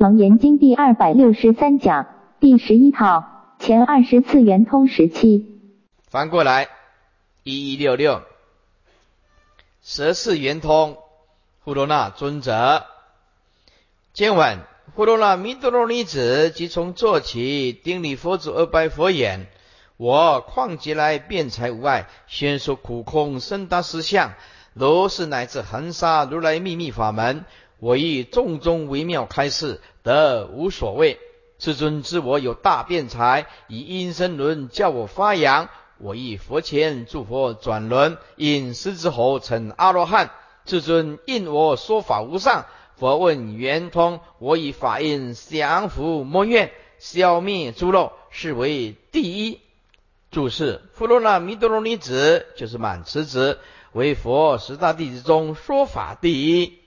楞严经第二百六十三讲第十一套前二十次圆通时期。翻过来，一一六六，十四圆通，呼罗那尊者。今晚，呼罗那弥多罗尼子即从坐起，顶礼佛祖而拜佛眼：“我况即来辩才无碍，宣说苦空深达实相，如是乃至恒沙如来秘密法门。”我以众中微妙开示，得无所谓。至尊知我有大辩才，以阴身轮叫我发扬。我以佛前诸佛转轮，因狮子吼成阿罗汉。至尊应我说法无上。佛问圆通，我以法印降伏魔怨，消灭诸漏，是为第一。注释：弗罗那弥多罗尼子就是满持子，为佛十大弟子中说法第一。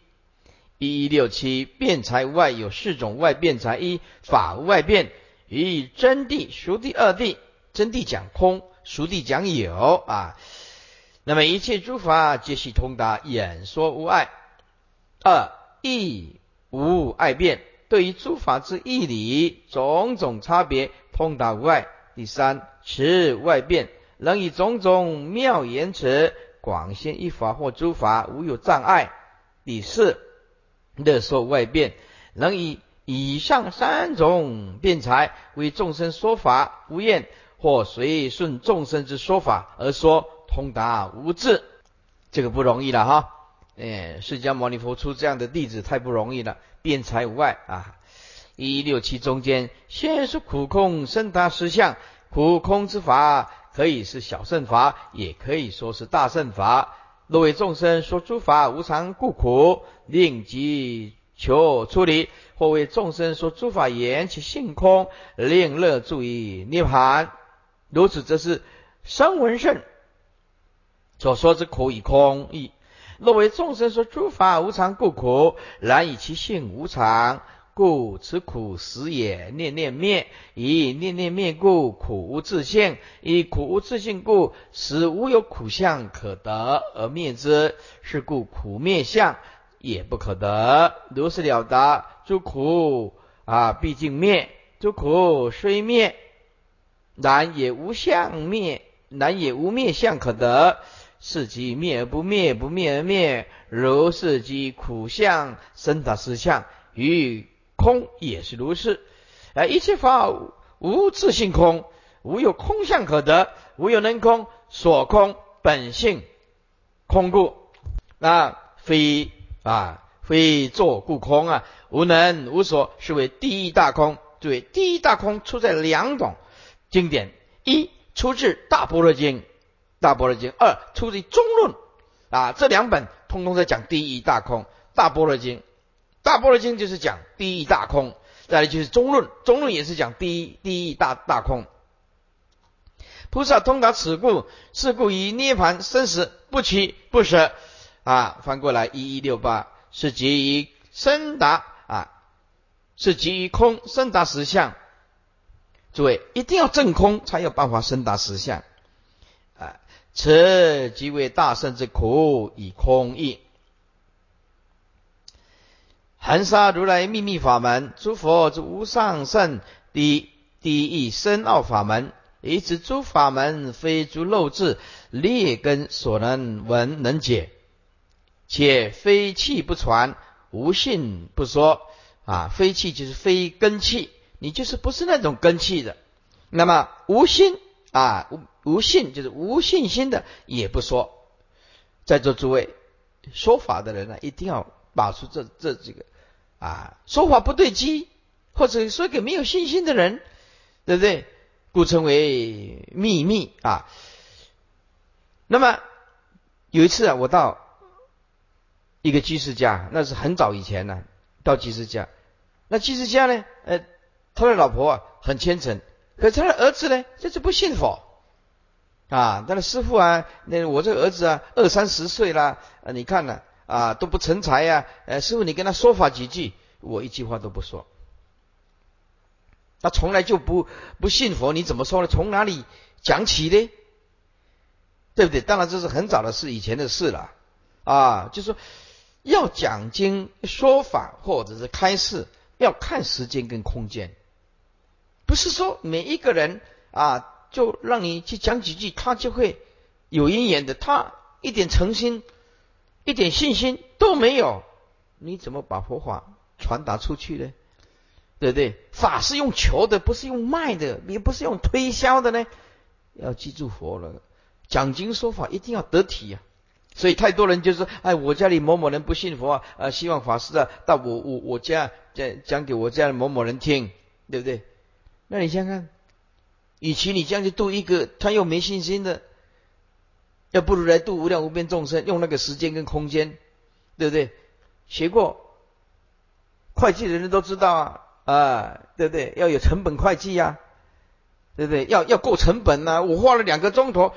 一一六七辩才无外有四种外辩才一法无外辩与真谛熟谛二谛？真谛讲空熟谛讲有？啊，那么一切诸法皆系通达演说无碍。二义无碍辩对于诸法之义理种种差别通达无碍。第三持外辩能以种种妙言辞广宣一法或诸法无有障碍。第四。乐受外变，能以以上三种辩才为众生说法无厌，或随顺众生之说法而说通达无智，这个不容易了哈。哎，释迦牟尼佛出这样的弟子太不容易了，辩才无碍啊。一六七中间，先说苦空深达实相，苦空之法可以是小圣法，也可以说是大圣法。若为众生说诸法无常故苦，令即求出离；或为众生说诸法言其性空，令乐助于涅盘。如此，则是声闻圣所说之苦与空义。若为众生说诸法无常故苦，然以其性无常。故此苦实也，念念灭；以念念灭故，苦无自性；以苦无自性故，使无有苦相可得而灭之。是故苦灭相也不可得。如是了达，诸苦啊，毕竟灭；诸苦虽灭，然也无相灭，然也无灭相可得。是即灭而不灭，不灭而灭。如是即苦相生达实相与。空也是如是，啊，一切法无自性空，无有空相可得，无有能空，所空本性空故，那非啊非作故空啊，无能无所，是为第一大空。对，第一大空出在两种经典：一出自《大般若经》，《大般若经》；二出自《中论》啊，这两本通通在讲第一大空，《大般若经》。大般若经就是讲第一大空，再来就是中论，中论也是讲第一第一大大空。菩萨通达此故，是故以涅盘生死不取不舍啊。翻过来一一六八是基于深达啊，是基于空深达实相。诸位一定要正空才有办法深达实相啊。此即为大圣之苦以空义。含沙如来秘密法门，诸佛之无上甚第第一深奥法门，以此诸法门非诸漏智劣根所能闻能解，且非气不传，无信不说啊！非气就是非根气，你就是不是那种根气的。那么无心啊，无无信就是无信心的，也不说。在座诸位说法的人呢，一定要把出这这几个。啊，说法不对机，或者说给没有信心的人，对不对？故称为秘密啊。那么有一次啊，我到一个居士家，那是很早以前呢，到居士家。那居士家呢，呃，他的老婆啊很虔诚，可他的儿子呢，就是不信佛啊。他的师傅啊，那我这个儿子啊，二三十岁了，啊，你看呢？啊都不成才呀！呃，师傅，你跟他说法几句，我一句话都不说。他从来就不不信佛，你怎么说呢？从哪里讲起呢？对不对？当然这是很早的事，以前的事了。啊，就是说要讲经说法或者是开示，要看时间跟空间，不是说每一个人啊，就让你去讲几句，他就会有因缘的。他一点诚心、一点信心都没有，你怎么把佛法传达出去呢？对不对？法是用求的，不是用卖的，也不是用推销的呢。要记住佛了，讲经说法一定要得体呀。所以太多人就说：“哎，我家里某某人不信佛啊，呃，希望法师啊到我我我家讲讲给我家的某某人听，对不对？那你想想看，与其你这样去度一个他又没信心的，要不如来度无量无边众生，用那个时间跟空间，对不对？学过会计的人都知道啊，啊，对不对？要有成本会计呀，对不对？要要够成本呐。我花了两个钟头。”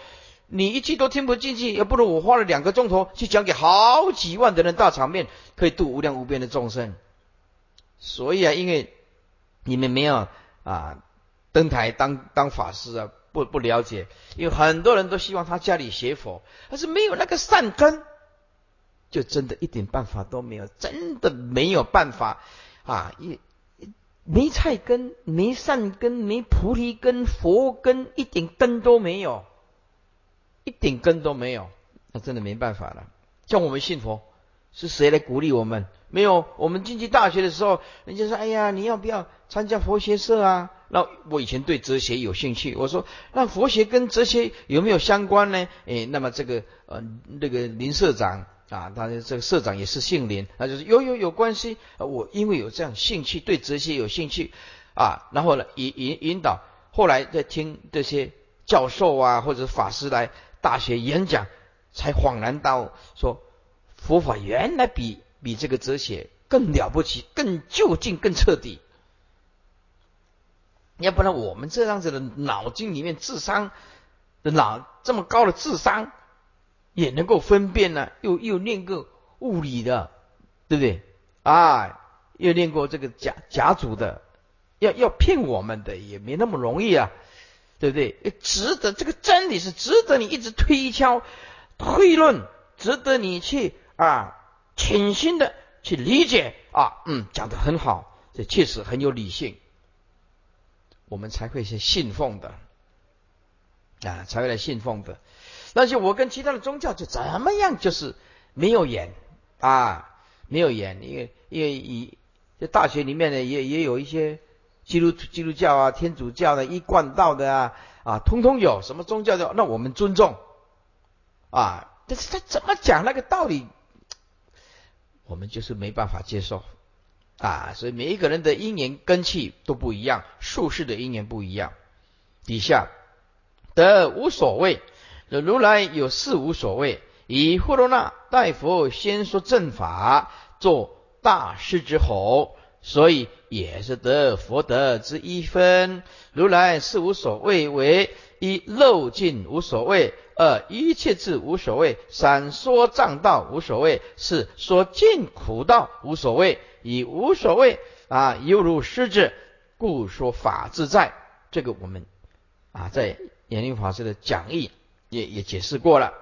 你一句都听不进去，要不如我花了两个钟头去讲给好几万的人大场面，可以度无量无边的众生。所以啊，因为你们没有啊登台当当法师啊，不不了解。因为很多人都希望他家里学佛，但是没有那个善根，就真的一点办法都没有，真的没有办法啊！一没菜根，没善根，没菩提根、佛根，一点根都没有。一点根都没有，那真的没办法了。像我们信佛，是谁来鼓励我们？没有。我们进去大学的时候，人家说：“哎呀，你要不要参加佛学社啊？”那我以前对哲学有兴趣，我说：“那佛学跟哲学有没有相关呢？”哎，那么这个呃，那个林社长啊，他的这个社长也是姓林，那就是有有有关系。我因为有这样兴趣，对哲学有兴趣啊，然后呢引引引导，后来在听这些教授啊或者法师来。大学演讲，才恍然大悟，说佛法原来比比这个哲学更了不起，更究竟，更彻底。要不然我们这样子的脑筋里面智商的脑这么高的智商，也能够分辨呢？又又练过物理的，对不对？啊，又练过这个甲甲组的，要要骗我们的也没那么容易啊。对不对？值得这个真理是值得你一直推敲、推论，值得你去啊潜心的去理解啊。嗯，讲的很好，这确实很有理性，我们才会去信奉的啊，才会来信奉的。但是我跟其他的宗教就怎么样，就是没有眼啊，没有眼，因为因为以在大学里面呢，也也有一些。基督基督教啊，天主教的一贯道的啊啊，通通有什么宗教的，那我们尊重啊。但是他怎么讲那个道理，我们就是没办法接受啊。所以每一个人的因缘根气都不一样，术士的因缘不一样。底下得无所谓，如来有事无所谓。以呼罗那大佛先说正法，做大师之吼。所以也是得佛德之一分。如来是无所谓，为一漏尽无所谓，二一切智无所谓，三说障道无所谓，四说尽苦道无所谓。以无所谓啊，犹如狮子，故说法自在。这个我们啊，在严令法师的讲义也也解释过了。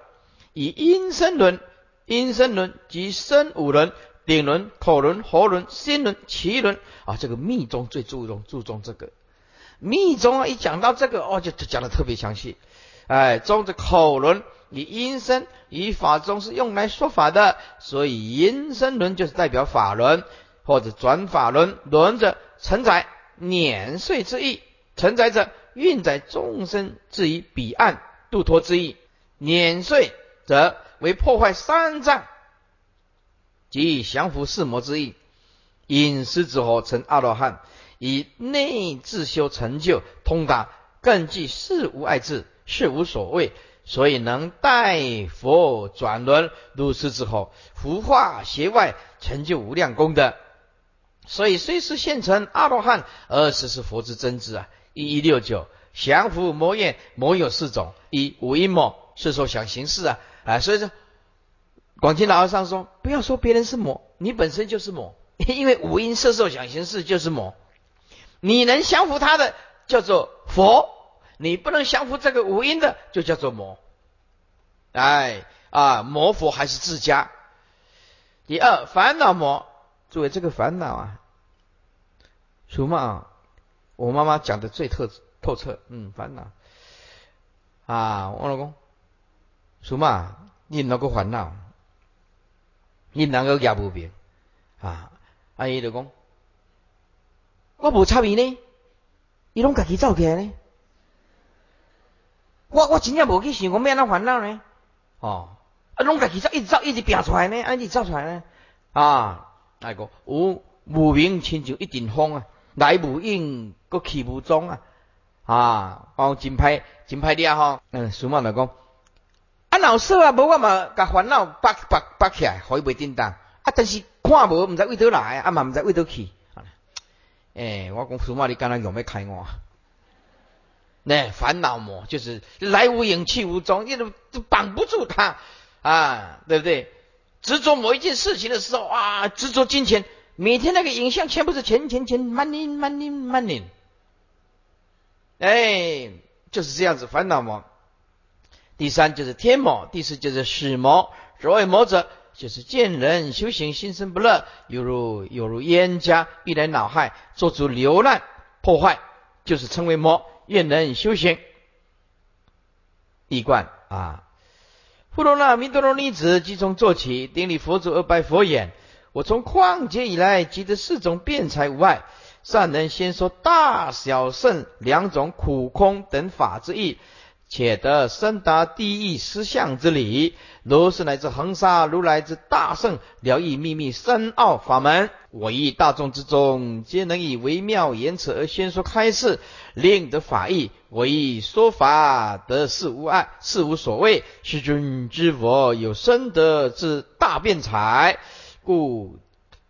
以阴身轮，阴身轮即身五轮。顶轮、口轮、喉轮、心轮、脐轮啊，这个密宗最注重注重这个。密宗啊，一讲到这个哦，就讲的特别详细。哎，中的口轮以阴身，以法中是用来说法的，所以阴身轮就是代表法轮或者转法轮。轮者承载碾碎之意，承载者运载众生至于彼岸度脱之意。碾碎则为破坏三藏。即降伏四魔之意，饮食之后成阿罗汉，以内自修成就通达，更具事无碍智，事无所谓，所以能代佛转轮，如是之后，福化邪外，成就无量功德。所以虽是现成阿罗汉，而实是佛之真知啊！一一六九降伏魔业，魔有四种：一五阴魔，是说想行事啊，啊，所以说。广清老和尚说：“不要说别人是魔，你本身就是魔，因为五阴色受想行识就是魔。你能降服他的叫做佛，你不能降服这个五阴的就叫做魔。哎啊，魔佛还是自家。第二，烦恼魔，作为这个烦恼啊，属马，我妈妈讲的最透透彻。嗯，烦恼啊，我老公，属马，你那个烦恼，你那个也不平啊。阿姨就讲，我无插伊呢，伊拢家己走起来呢。我我真正无去想，我咩那烦恼呢？哦，啊，拢家己走，一直走，一直拼出来呢，一直走出来呢。啊，那个有无名亲像一阵风啊，来无影，个去无踪啊。啊，哦，真歹，真歹啲啊！吼，嗯，苏妈来讲，啊，老说啊，无我嘛，甲烦恼拔拔拔起来，可以袂叮当。啊，但是看无，毋知为倒来，啊嘛毋知为倒去。诶，我讲苏妈，你刚刚有没开我啊？那烦恼魔就是来无影去无踪，你都都绑不住他啊，对不对？执着某一件事情的时候啊，执着金钱，每天那个影像全部是钱钱钱，money money money，哎，就是这样子烦恼魔。第三就是天魔，第四就是死魔。所谓魔者，就是见人修行心生不乐，犹如犹如冤家欲来恼害，做出流难破坏，就是称为魔。愿人修行，一贯啊！富罗那弥多罗尼子即从做起，顶礼佛祖而拜佛眼：我从旷劫以来，积得四种辩才无碍，善能先说大小圣两种苦空等法之意。且得深达地义思相之理，如是乃至恒沙如来之大圣了义秘密深奥法门，我以大众之中，皆能以微妙言辞而先说开示，令得法意。我以说法得事无碍，事无所谓。世尊知佛有深德之大辩才，故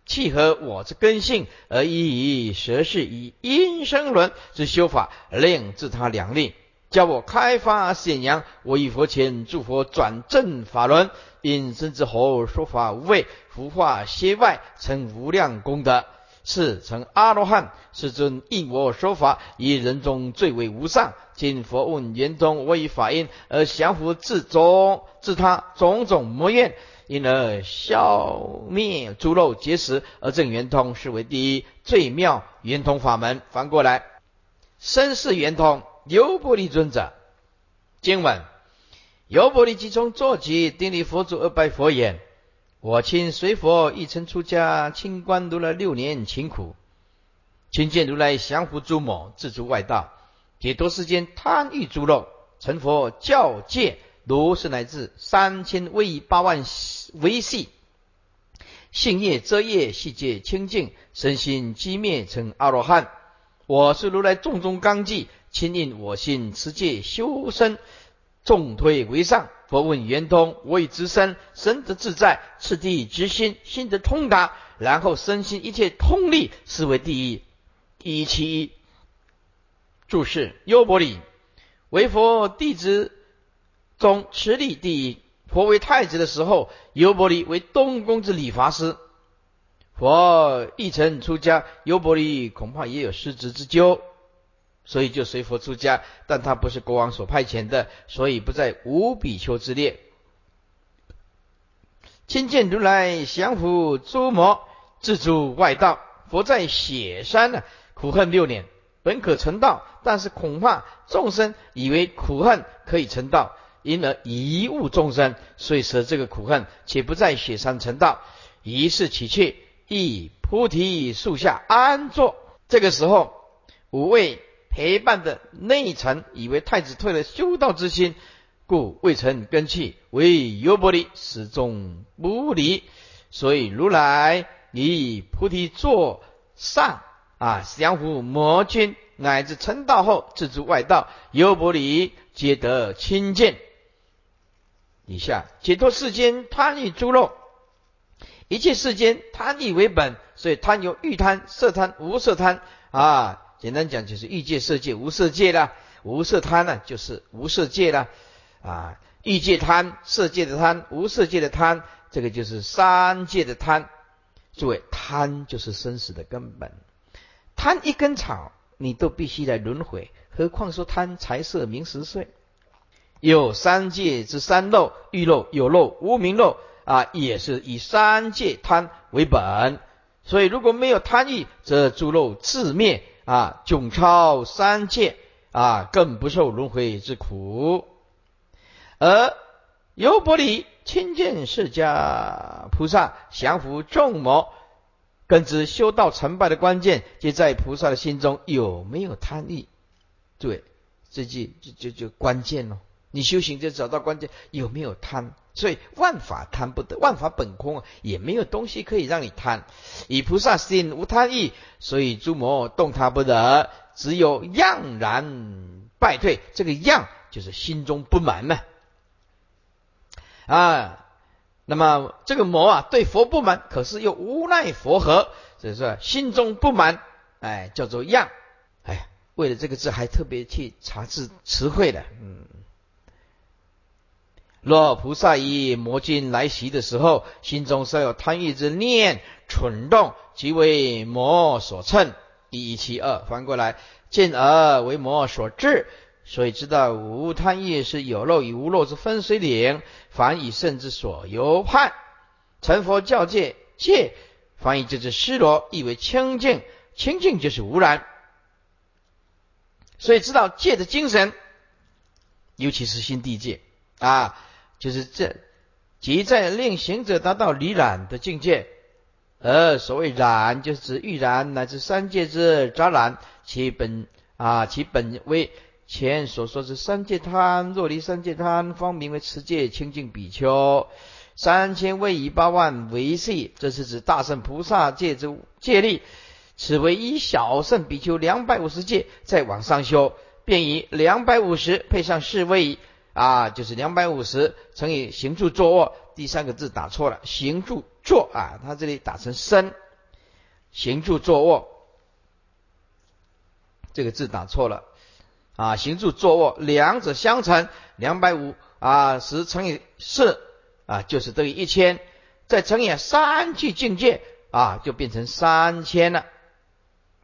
契合我之根性，而以蛇是以因生轮之修法，令自他两利。教我开发显扬，我以佛前诸佛转正法轮，因身之后说法无畏，福化歇外，成无量功德，是成阿罗汉。世尊应我说法，以人中最为无上。今佛问圆通，我以法音而降伏自中自他种种魔怨，因而消灭诸漏结识，而正圆通，是为第一最妙圆通法门。翻过来，身是圆通。优波离尊者，今晚优波离即从坐起，顶礼佛祖而拜佛言：“我亲随佛一曾出家，清官读了六年勤苦，亲见如来降伏诸魔，自足外道，解脱世间贪欲诸漏，成佛教戒，如是乃至三千威八万维系，性业遮业，细界清净，身心寂灭，成阿罗汉。我是如来重中纲纪。”亲应我心持戒修身，重推为上。佛问圆通，我以直身，身得自在；次第直心，心得通达。然后身心一切通力，是为第一。一其一。注释：优婆里为佛弟子中持力第一。佛为太子的时候，优婆里为东宫之理发师。佛一曾出家，优婆里恐怕也有失职之咎。所以就随佛出家，但他不是国王所派遣的，所以不在五比丘之列。亲见如来降伏诸魔，自诸外道。佛在雪山呢，苦恨六年，本可成道，但是恐怕众生以为苦恨可以成道，因而贻误众生，所以舍这个苦恨，且不在雪山成道。于是起去，以菩提树下安坐。这个时候，五位。陪伴的内臣以为太子退了修道之心，故未曾根器，为优婆离始终不离。所以如来以菩提座上啊，降伏魔君，乃至成道后自诸外道，优婆离皆得亲见。以下解脱世间贪欲诸肉，一切世间贪欲为本，所以贪有欲贪、色贪、无色贪啊。简单讲就是欲界、色界、无色界啦。无色贪呢，就是无色界啦。啊，欲界贪、色界的贪、无色界的贪，这个就是三界的贪。诸位，贪就是生死的根本。贪一根草，你都必须来轮回，何况说贪财色名食睡？有三界之三漏，欲漏、有漏、无名漏啊，也是以三界贪为本。所以如果没有贪欲，则诸肉自灭啊，迥超三界啊，更不受轮回之苦。而优婆离亲见释迦菩萨降伏众魔，根知修道成败的关键，就在菩萨的心中有没有贪欲。对，这就就就就关键了。你修行就找到关键，有没有贪？所以万法贪不得，万法本空，也没有东西可以让你贪。以菩萨心无贪欲，所以诸魔动他不得，只有样然败退。这个样就是心中不满嘛。啊，那么这个魔啊，对佛不满，可是又无奈佛何，所以说心中不满，哎，叫做样。哎，为了这个字，还特别去查字词汇的，嗯。若菩萨以魔君来袭的时候，心中稍有贪欲之念蠢动，即为魔所乘。第一七二，翻过来，见而为魔所致，所以知道无贪欲是有漏与无漏之分水岭，凡以圣之所由判。成佛教界界，翻译就是失罗，意为清净，清净就是无染。所以知道戒的精神，尤其是心地界啊。就是这，即在令行者达到离染的境界，而所谓染，就是指欲染乃至三界之杂染，其本啊，其本为前所说之三界贪。若离三界贪，方名为持戒清净比丘。三千位以八万为系，这是指大圣菩萨戒之戒力。此为一小圣比丘两百五十戒，再往上修，便以两百五十配上四位。啊，就是两百五十乘以行住坐卧，第三个字打错了，行住坐啊，它这里打成身，行住坐卧，这个字打错了啊，行住坐卧两者相乘，两百五啊十乘以四啊，就是等于一千，再乘以三去境界啊，就变成三千了。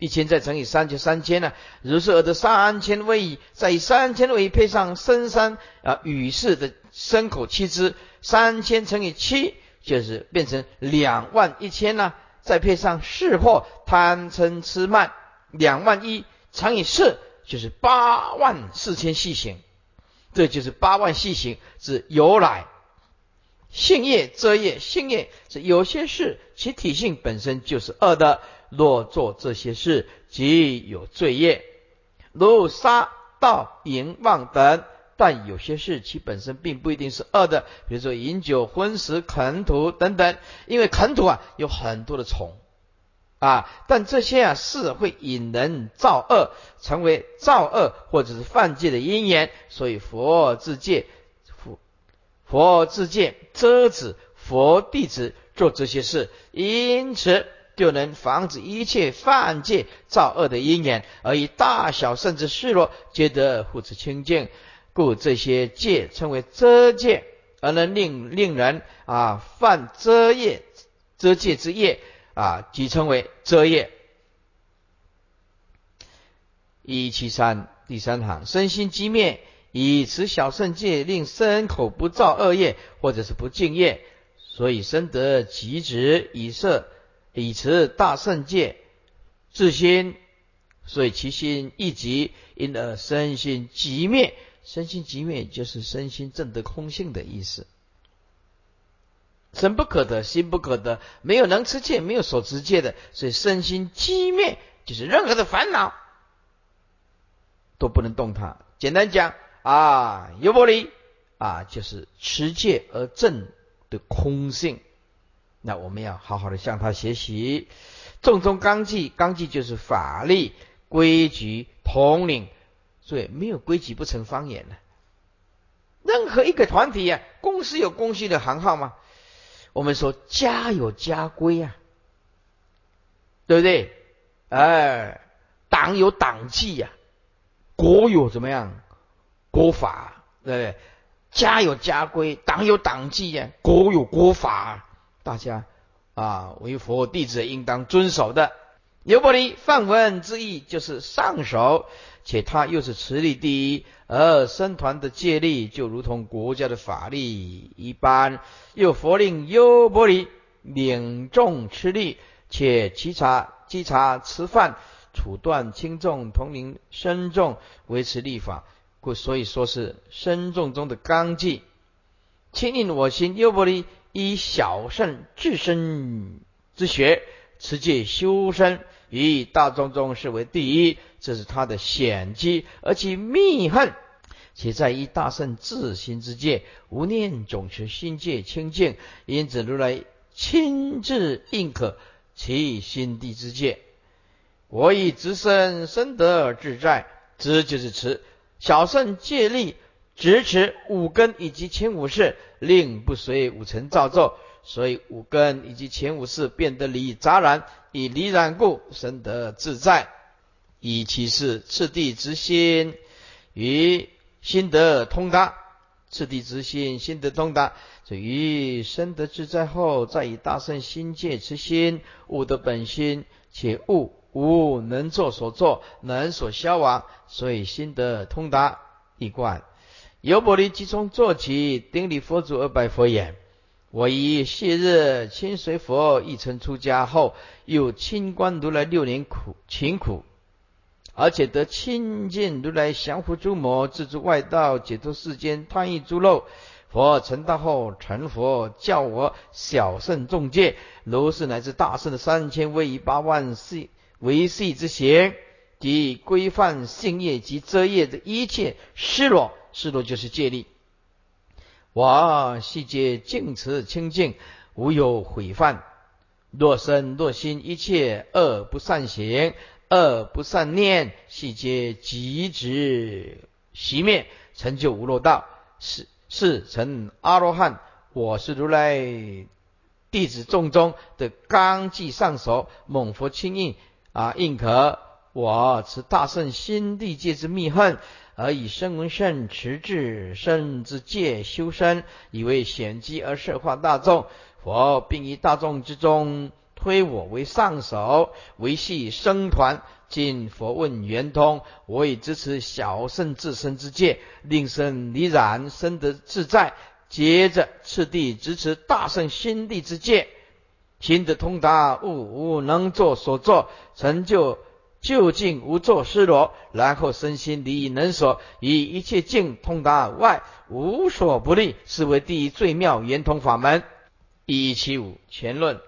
一千再乘以三就三千了，如是而得三千位，再以三千位配上深山啊雨势的牲口七只，三千乘以七就是变成两万一千了，再配上四货贪嗔痴慢两万一乘以四就是八万四千细行，这就是八万细行之由来。性业遮业，性业是有些事其体性本身就是恶的。若做这些事，即有罪业，如杀盗淫妄等。但有些事其本身并不一定是恶的，比如说饮酒、荤食、啃土等等。因为啃土啊有很多的虫啊，但这些啊事会引人造恶，成为造恶或者是犯戒的因缘。所以佛自戒，佛佛自戒遮止佛弟子做这些事，因此。就能防止一切犯戒造恶的因缘，而以大小甚至示弱，皆得护持清净。故这些戒称为遮戒，而能令令人啊犯遮业、遮戒之业啊，即称为遮业。一七三第三行，身心寂灭，以持小圣戒，令身口不造恶业，或者是不敬业，所以身得极止以色。以持大圣戒，自心，所以其心一极，因而身心即灭。身心即灭，就是身心正得空性的意思。身不可得，心不可得，没有能持戒，没有所持戒的，所以身心即灭，就是任何的烦恼都不能动它。简单讲啊，优波离啊，就是持戒而正的空性。那我们要好好的向他学习，重中纲纪，纲纪就是法律规矩统领，所以没有规矩不成方圆。任何一个团体呀，公司有公司的行号吗？我们说家有家规啊，对不对？哎，党有党纪呀，国有怎么样？国法，对不对？家有家规，党有党纪呀，国有国法。大家啊，为佛弟子应当遵守的。牛伯离梵文之意就是上首，且他又是持力第一，而僧团的戒律就如同国家的法律一般。又佛令优波离领众持力，且稽查稽查吃饭，处断轻重，统领身重，维持立法，故所以说是身重中的纲纪。亲应我心，优婆离以小圣至身之学，持戒修身，以大众中视为第一，这是他的显机，而其密恨，且在以大圣自心之戒，无念总持心戒清净，因此如来亲自应可其心地之戒。我以直身深得而自在，直就是持小圣戒力。直持五根以及前五识，令不随五尘造作，所以五根以及前五识变得离杂然，以离染故生得自在。以其是次第之心与心得通达，次第之心心得通达，所以生得自在后，再以大圣心界之心悟得本心，且悟无能作所作，能所消亡，所以心得通达一贯。由伯离即从坐起，顶礼佛祖而拜佛言：“我以昔日亲随佛一程出家后，又亲观如来六年苦勤苦，而且得亲近如来降伏诸魔，自诸外道，解脱世间贪欲诸漏。佛成道后，成佛教我小圣众戒，如是乃至大圣的三千威仪八万四维系之行，及规范性业及遮业的一切失落。”是落就是借力，我细节净持清净，无有毁犯。若身若心一切恶不善行，恶不善念，细节即止熄灭，成就无漏道，是是成阿罗汉。我是如来弟子众中的刚纪上首，猛佛亲印啊，印可我持大圣心地界之密恨。而以身闻圣持智圣之戒修身，以为显机而摄化大众。佛并于大众之中推我为上首，维系僧团。今佛问圆通，我以支持小圣自身之戒，令身离染，身得自在。接着次第支持大圣心地之戒，心得通达，悟无能作所作，成就。究竟无作失落，然后身心离能所，以一切境通达外，无所不利，是为第一最妙圆通法门。一七五前论，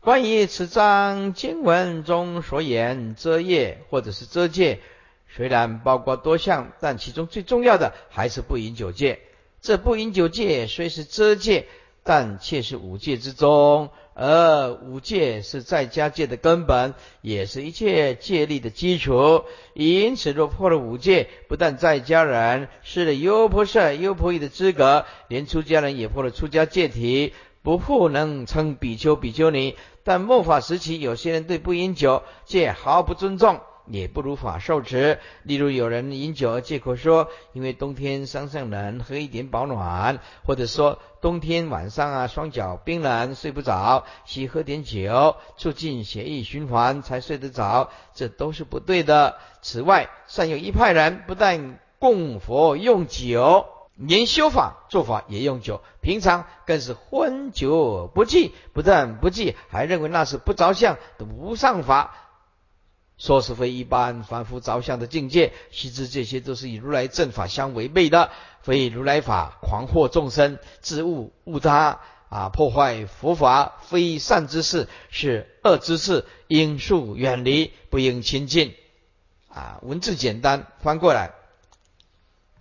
关于此章经文中所言遮业或者是遮戒，虽然包括多项，但其中最重要的还是不饮酒戒。这不饮酒戒虽是遮戒，但却是五戒之中。而五戒是在家戒的根本，也是一切戒律的基础。因此，若破了五戒，不但在家人失了优婆塞、优婆夷的资格，连出家人也破了出家戒体，不复能称比丘、比丘尼。但末法时期，有些人对不饮酒戒毫不尊重。也不如法受持。例如有人饮酒借口说，因为冬天山上冷，喝一点保暖；或者说冬天晚上啊，双脚冰冷，睡不着，需喝点酒，促进血液循环才睡得着。这都是不对的。此外，尚有一派人不但供佛用酒，连修法做法也用酒，平常更是昏酒不忌。不但不忌，还认为那是不着相的无上法。说是非一般凡夫着相的境界，须知这些都是与如来正法相违背的，非如来法狂惑众生，自误误他啊，破坏佛法，非善之事，是恶之事，应速远离，不应亲近。啊，文字简单，翻过来，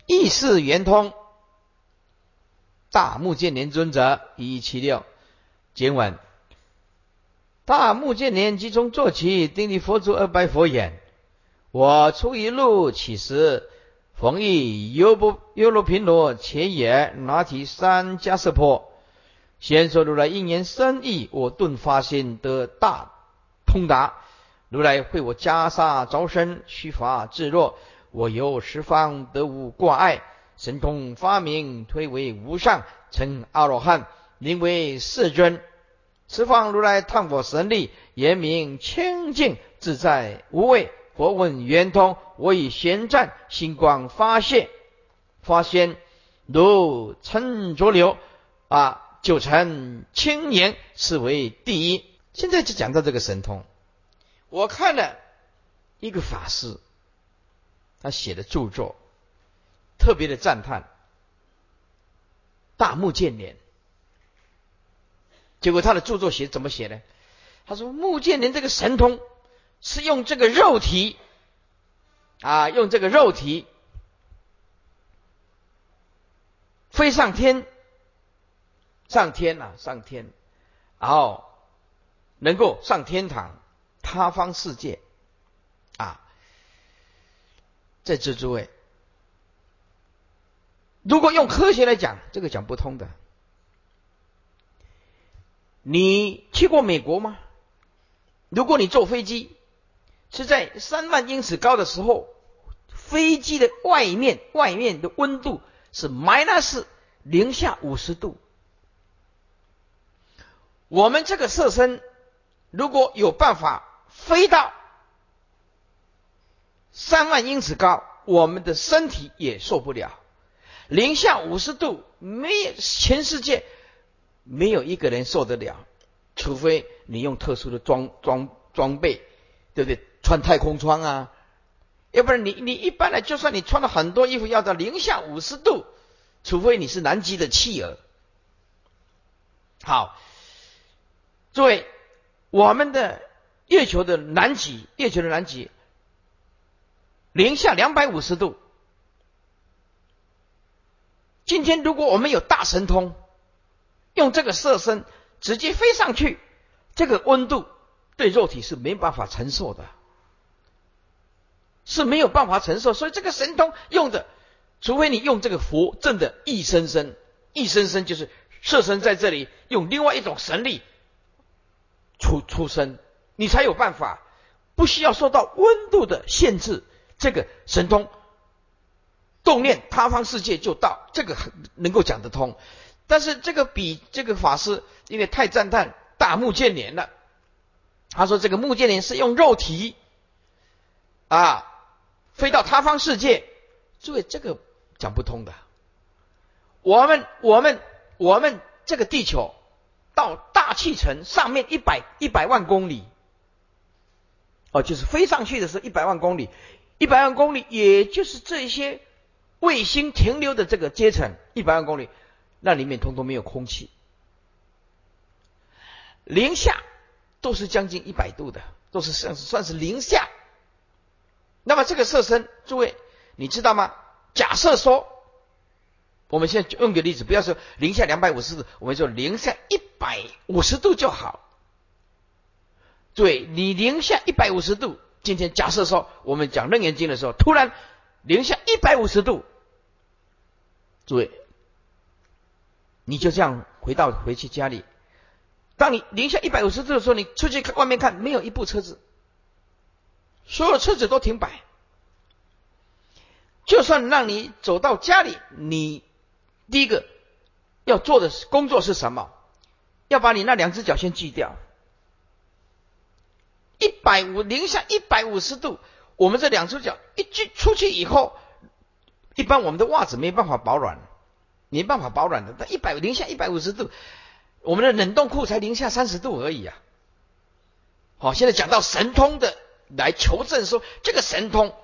意识圆通。大目犍连尊者一一七六经文。大目犍连即从坐起，顶礼佛祖而拜佛言：“我出一路起时，逢遇优不优罗频罗前也，拿提三迦舍婆。先说如来因缘深意，我顿发心得大通达。如来会我袈裟着身，须发自若。我由十方得无挂碍，神通发明，推为无上，成阿罗汉，名为世尊。”十方如来探火神力，言明清净自在无畏。佛问圆通，我以玄湛星光发现，发现如沉浊流啊，九成青年，是为第一。现在就讲到这个神通，我看了一个法师他写的著作，特别的赞叹，大目犍连。结果他的著作写怎么写呢？他说穆建林这个神通是用这个肉体啊，用这个肉体飞上天，上天啊，上天，然后能够上天堂，他方世界啊。在这诸位，如果用科学来讲，这个讲不通的。你去过美国吗？如果你坐飞机是在三万英尺高的时候，飞机的外面外面的温度是 minus 零下五十度。我们这个色身如果有办法飞到三万英尺高，我们的身体也受不了零下五十度，没有全世界。没有一个人受得了，除非你用特殊的装装装备，对不对？穿太空舱啊，要不然你你一般的，就算你穿了很多衣服，要到零下五十度，除非你是南极的企鹅。好，诸位，我们的月球的南极，月球的南极零下两百五十度。今天如果我们有大神通。用这个色身直接飞上去，这个温度对肉体是没办法承受的，是没有办法承受。所以这个神通用的，除非你用这个佛正的一生生，一生生就是色身在这里，用另外一种神力出出生，你才有办法，不需要受到温度的限制。这个神通动念他方世界就到，这个很能够讲得通。但是这个比这个法师因为太赞叹大木建连了，他说这个木建连是用肉体啊飞到他方世界，诸位这个讲不通的。我们我们我们这个地球到大气层上面一百一百万公里，哦，就是飞上去的是一百万公里，一百万公里也就是这些卫星停留的这个阶层一百万公里。那里面通通没有空气，零下都是将近一百度的，都是算是算是零下。那么这个色身，诸位你知道吗？假设说，我们现在用个例子，不要说零下两百五十度，我们说零下一百五十度就好。对，你零下一百五十度，今天假设说我们讲楞严经的时候，突然零下一百五十度，诸位。你就这样回到回去家里，当你零下一百五十度的时候，你出去看外面看，没有一部车子，所有车子都停摆。就算让你走到家里，你第一个要做的工作是什么？要把你那两只脚先锯掉。一百五零下一百五十度，我们这两只脚一锯出去以后，一般我们的袜子没办法保暖。没办法保暖的，但一百零下一百五十度，我们的冷冻库才零下三十度而已啊！好，现在讲到神通的来求证，说这个神通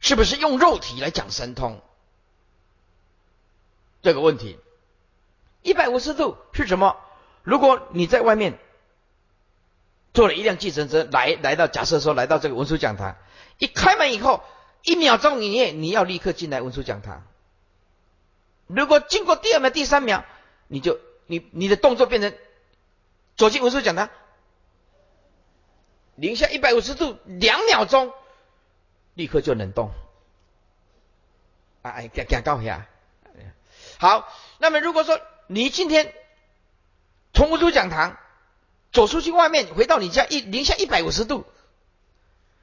是不是用肉体来讲神通这个问题？一百五十度是什么？如果你在外面坐了一辆计程车来来到，假设说来到这个文殊讲堂，一开门以后，一秒钟以内你要立刻进来文殊讲堂。如果经过第二秒、第三秒，你就你你的动作变成走进文殊讲堂，零下一百五十度，两秒钟，立刻就冷冻。哎，讲讲高一下。好，那么如果说你今天从文殊讲堂走出去外面，回到你家一零下一百五十度，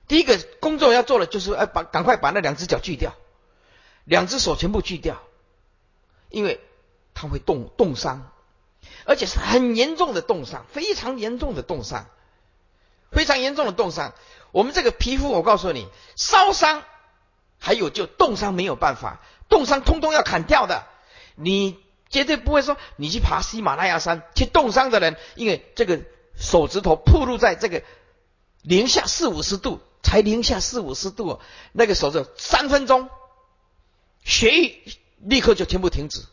第一个工作要做的就是要把赶快把那两只脚锯掉，两只手全部锯掉。因为它会冻冻伤，而且是很严重的冻伤，非常严重的冻伤，非常严重的冻伤。我们这个皮肤，我告诉你，烧伤还有就冻伤没有办法，冻伤通通要砍掉的。你绝对不会说你去爬喜马拉雅山去冻伤的人，因为这个手指头暴露在这个零下四五十度，才零下四五十度，那个手指三分钟，血液立刻就全部停止，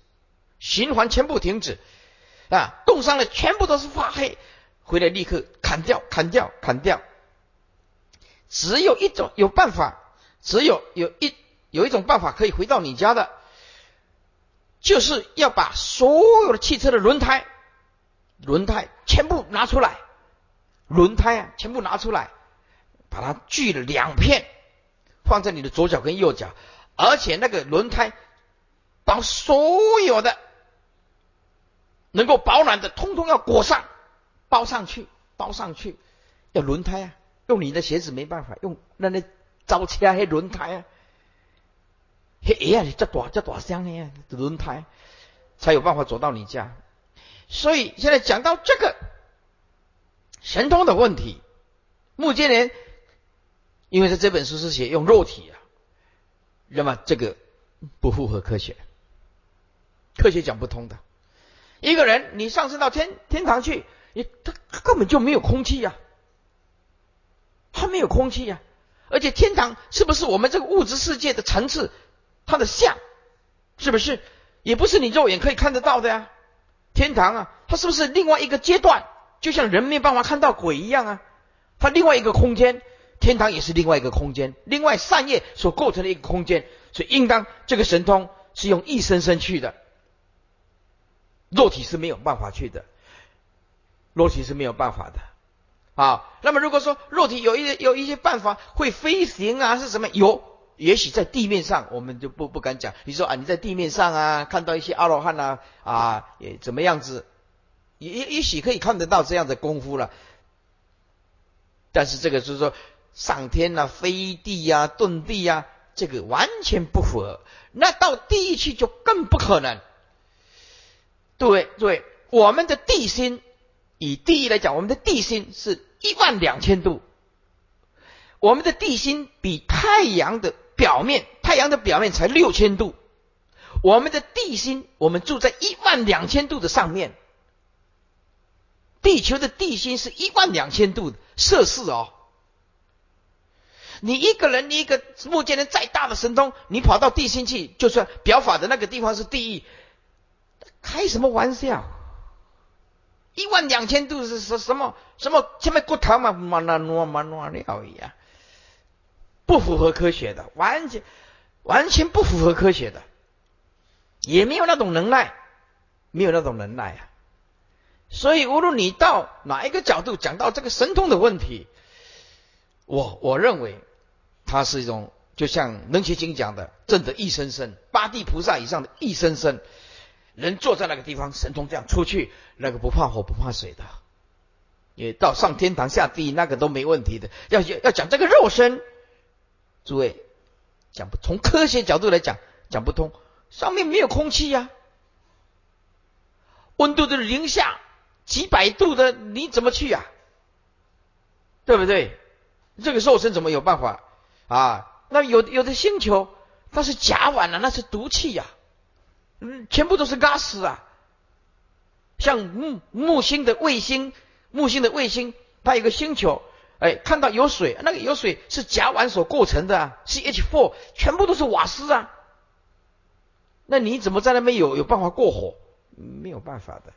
循环全部停止，啊，冻伤了全部都是发黑，回来立刻砍掉，砍掉，砍掉。只有一种有办法，只有有一有一种办法可以回到你家的，就是要把所有的汽车的轮胎，轮胎全部拿出来，轮胎啊全部拿出来，把它锯了两片，放在你的左脚跟右脚，而且那个轮胎把所有的能够保暖的，通通要裹上，包上去，包上去，要轮胎啊。用你的鞋子没办法，用那那招车那轮胎啊，嘿呀，你这大这大箱的轮胎，才有办法走到你家。所以现在讲到这个神通的问题，目犍连因为在这本书是写用肉体啊，那么这个不符合科学，科学讲不通的。一个人你上升到天天堂去，你他根本就没有空气呀。他没有空气呀，而且天堂是不是我们这个物质世界的层次？它的像是不是也不是你肉眼可以看得到的呀？天堂啊，它是不是另外一个阶段？就像人没办法看到鬼一样啊，它另外一个空间，天堂也是另外一个空间，另外善业所构成的一个空间，所以应当这个神通是用一生生去的，肉体是没有办法去的，肉体是没有办法的。啊，那么如果说肉体有一有一些办法会飞行啊，是什么？有，也许在地面上我们就不不敢讲。你说啊，你在地面上啊，看到一些阿罗汉啊啊，也怎么样子？也也许可以看得到这样的功夫了。但是这个就是说上天呐、飞地呀、遁地呀，这个完全不符合。那到地狱去就更不可能。对对，我们的地心。以地狱来讲，我们的地心是一万两千度，我们的地心比太阳的表面，太阳的表面才六千度，我们的地心，我们住在一万两千度的上面，地球的地心是一万两千度摄氏哦。你一个人，你一个目犍连再大的神通，你跑到地心去，就算表法的那个地方是地狱，开什么玩笑？一万两千度是什什么什么前面骨头嘛，嘛那挪嘛挪料一样，不符合科学的，完全完全不符合科学的，也没有那种能耐，没有那种能耐啊！所以无论你到哪一个角度讲到这个神通的问题，我我认为它是一种，就像《能奇经》讲的，正的一生生，八地菩萨以上的一生生。人坐在那个地方，神通这样出去，那个不怕火不怕水的，也到上天堂下地那个都没问题的。要要讲这个肉身，诸位讲不从科学角度来讲讲不通，上面没有空气呀，温度都是零下几百度的，你怎么去呀？对不对？这个肉身怎么有办法啊？那有有的星球它是甲烷啊，那是毒气呀。嗯，全部都是 gas 啊！像木木星的卫星，木星的卫星，它有个星球，哎，看到有水，那个有水是甲烷所构成的啊，CH4，全部都是瓦斯啊。那你怎么在那边有有办法过火？没有办法的。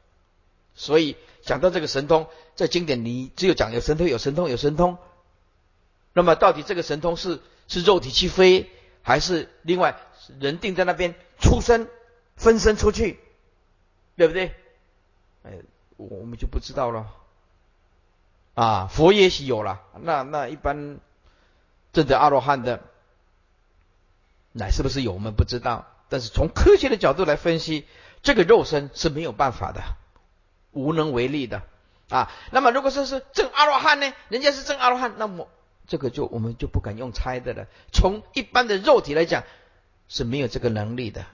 所以讲到这个神通，在经典里只有讲有神通，有神通，有神通。那么到底这个神通是是肉体去飞，还是另外人定在那边出生？分身出去，对不对？哎，我们就不知道了。啊，佛也许有了，那那一般正的阿罗汉的，乃是不是有？我们不知道。但是从科学的角度来分析，这个肉身是没有办法的，无能为力的啊。那么如果说是正阿罗汉呢？人家是正阿罗汉，那么这个就我们就不敢用猜的了。从一般的肉体来讲，是没有这个能力的。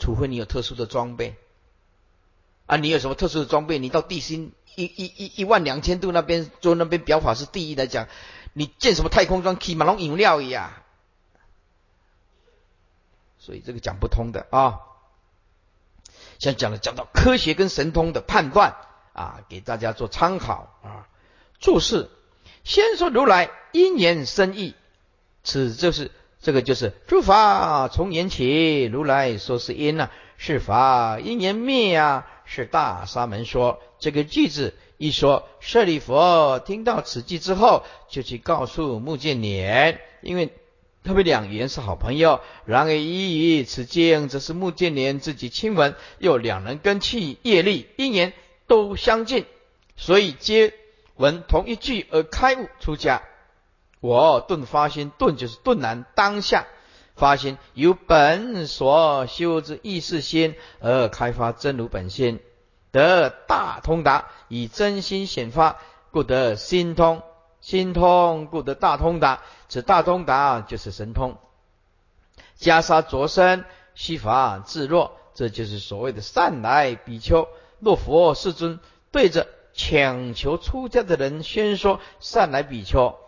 除非你有特殊的装备啊，你有什么特殊的装备？你到地心一一一一万两千度那边做那边表法是第一来讲，你建什么太空装，起马龙饮料一样，所以这个讲不通的啊。像讲的讲到科学跟神通的判断啊，给大家做参考啊。注释，先说如来因缘生意，此就是这个就是诸法从缘起，如来说是因呐，是法因缘灭啊，是大沙门说这个句子一说，舍利佛听到此句之后，就去告诉目犍连，因为。他们两人是好朋友，然而依于此经，则是目犍连自己亲闻，又两人根气业力因缘都相近，所以皆闻同一句而开悟出家。我顿发心，顿就是顿然当下发心，由本所修之意识心而开发真如本心，得大通达，以真心显发，故得心通。心通故得大通达，此大通达就是神通。袈裟着身，须发自若，这就是所谓的善来比丘。若佛世尊对着请求出家的人宣说善来比丘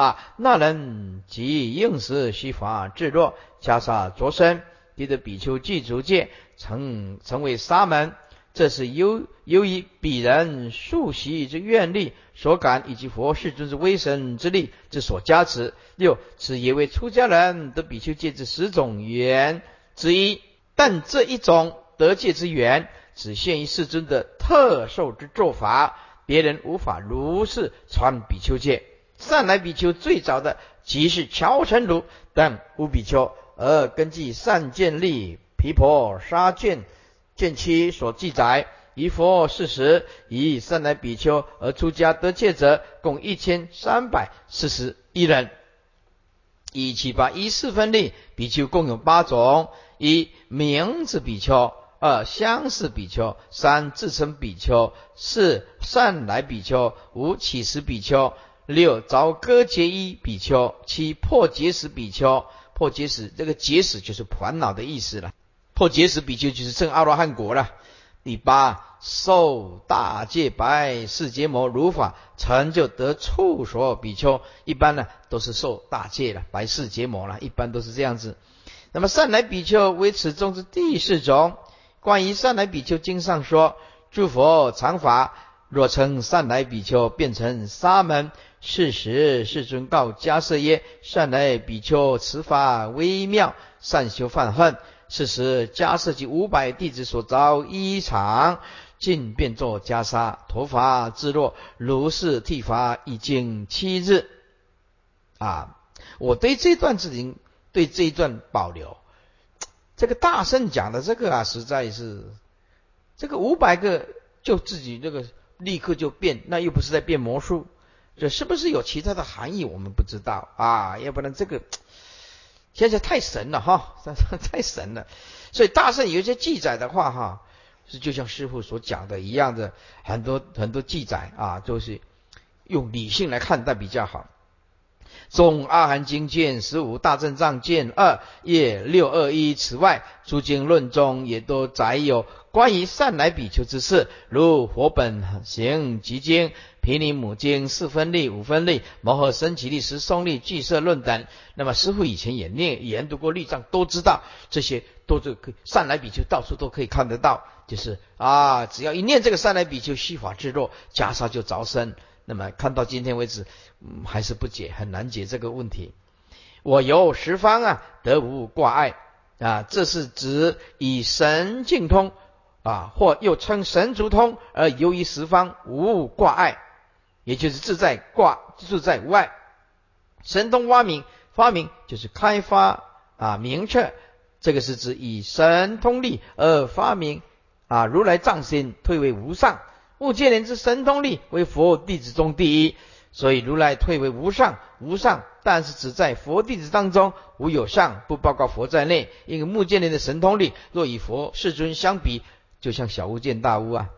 啊，那人即应时须发自若，袈裟着身，彼得比丘具足戒，成成为沙门。这是由由于彼人数习之愿力所感，以及佛世尊之威神之力之所加持。六，此也为出家人得比丘戒之十种缘之一。但这一种得戒之缘，只限于世尊的特受之做法，别人无法如是传比丘戒。善来比丘最早的即是乔成如等无比丘，而根据善见力毗婆沙卷。卷七所记载，以佛事实，以善来比丘而出家得戒者，共一千三百四十一人。一七八一四分例，比丘共有八种：一名字比丘，二相似比丘，三自称比丘，四善来比丘，五起实比丘，六凿割结衣比丘，七破结使比丘。破结使这个结使就是烦恼的意思了。破结使比丘就是证阿罗汉果了。第八，受大戒白世结魔如法成就得处所比丘，一般呢都是受大戒了，白世结魔了，一般都是这样子。那么善来比丘为此中之第四种。关于善来比丘经上说，诸佛常法若称善来比丘变成沙门，是时世尊告迦舍耶：善来比丘此法微妙，善修犯恨。是时，迦舍及五百弟子所遭衣裳，尽变作袈裟，头发自若，如是剃发，已经七日。啊，我对这段事情，对这一段保留。这个大圣讲的这个啊，实在是，这个五百个就自己这个立刻就变，那又不是在变魔术，这是不是有其他的含义？我们不知道啊，要不然这个。现在太神了哈，太神了，所以大圣有一些记载的话哈，是就像师傅所讲的一样的，很多很多记载啊，就是用理性来看待比较好。中阿含经卷十五大正藏卷二页六二一，此外诸经论中也都载有关于善来比丘之事，如佛本行集经。毗尼母经四分力、五分力、摩诃僧祇力、十松力、俱舍论等。那么师傅以前也念研读过律藏，都知道这些都是可以善来比丘到处都可以看得到。就是啊，只要一念这个善来比丘虚法至若，袈裟就着身。那么看到今天为止，还是不解，很难解这个问题。我由十方啊，得无挂碍啊，这是指以神境通啊，或又称神足通，而由于十方无挂碍。也就是自在挂自在无碍，神通发明发明就是开发啊明确，这个是指以神通力而发明啊如来藏心退为无上，目犍连之神通力为佛弟子中第一，所以如来退为无上无上，但是只在佛弟子当中无有上，不包括佛在内，因为目犍连的神通力若与佛世尊相比，就像小巫见大巫啊